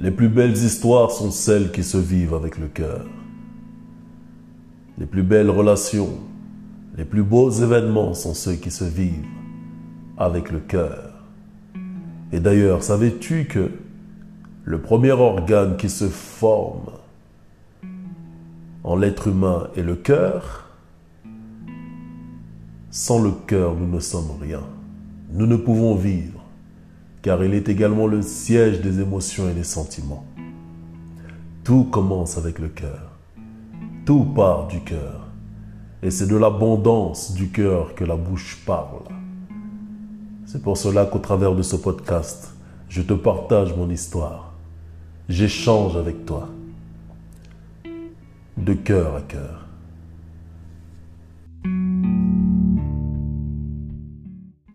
Les plus belles histoires sont celles qui se vivent avec le cœur. Les plus belles relations, les plus beaux événements sont ceux qui se vivent avec le cœur. Et d'ailleurs, savais-tu que le premier organe qui se forme en l'être humain est le cœur? Sans le cœur, nous ne sommes rien. Nous ne pouvons vivre car il est également le siège des émotions et des sentiments. Tout commence avec le cœur. Tout part du cœur. Et c'est de l'abondance du cœur que la bouche parle. C'est pour cela qu'au travers de ce podcast, je te partage mon histoire. J'échange avec toi. De cœur à cœur.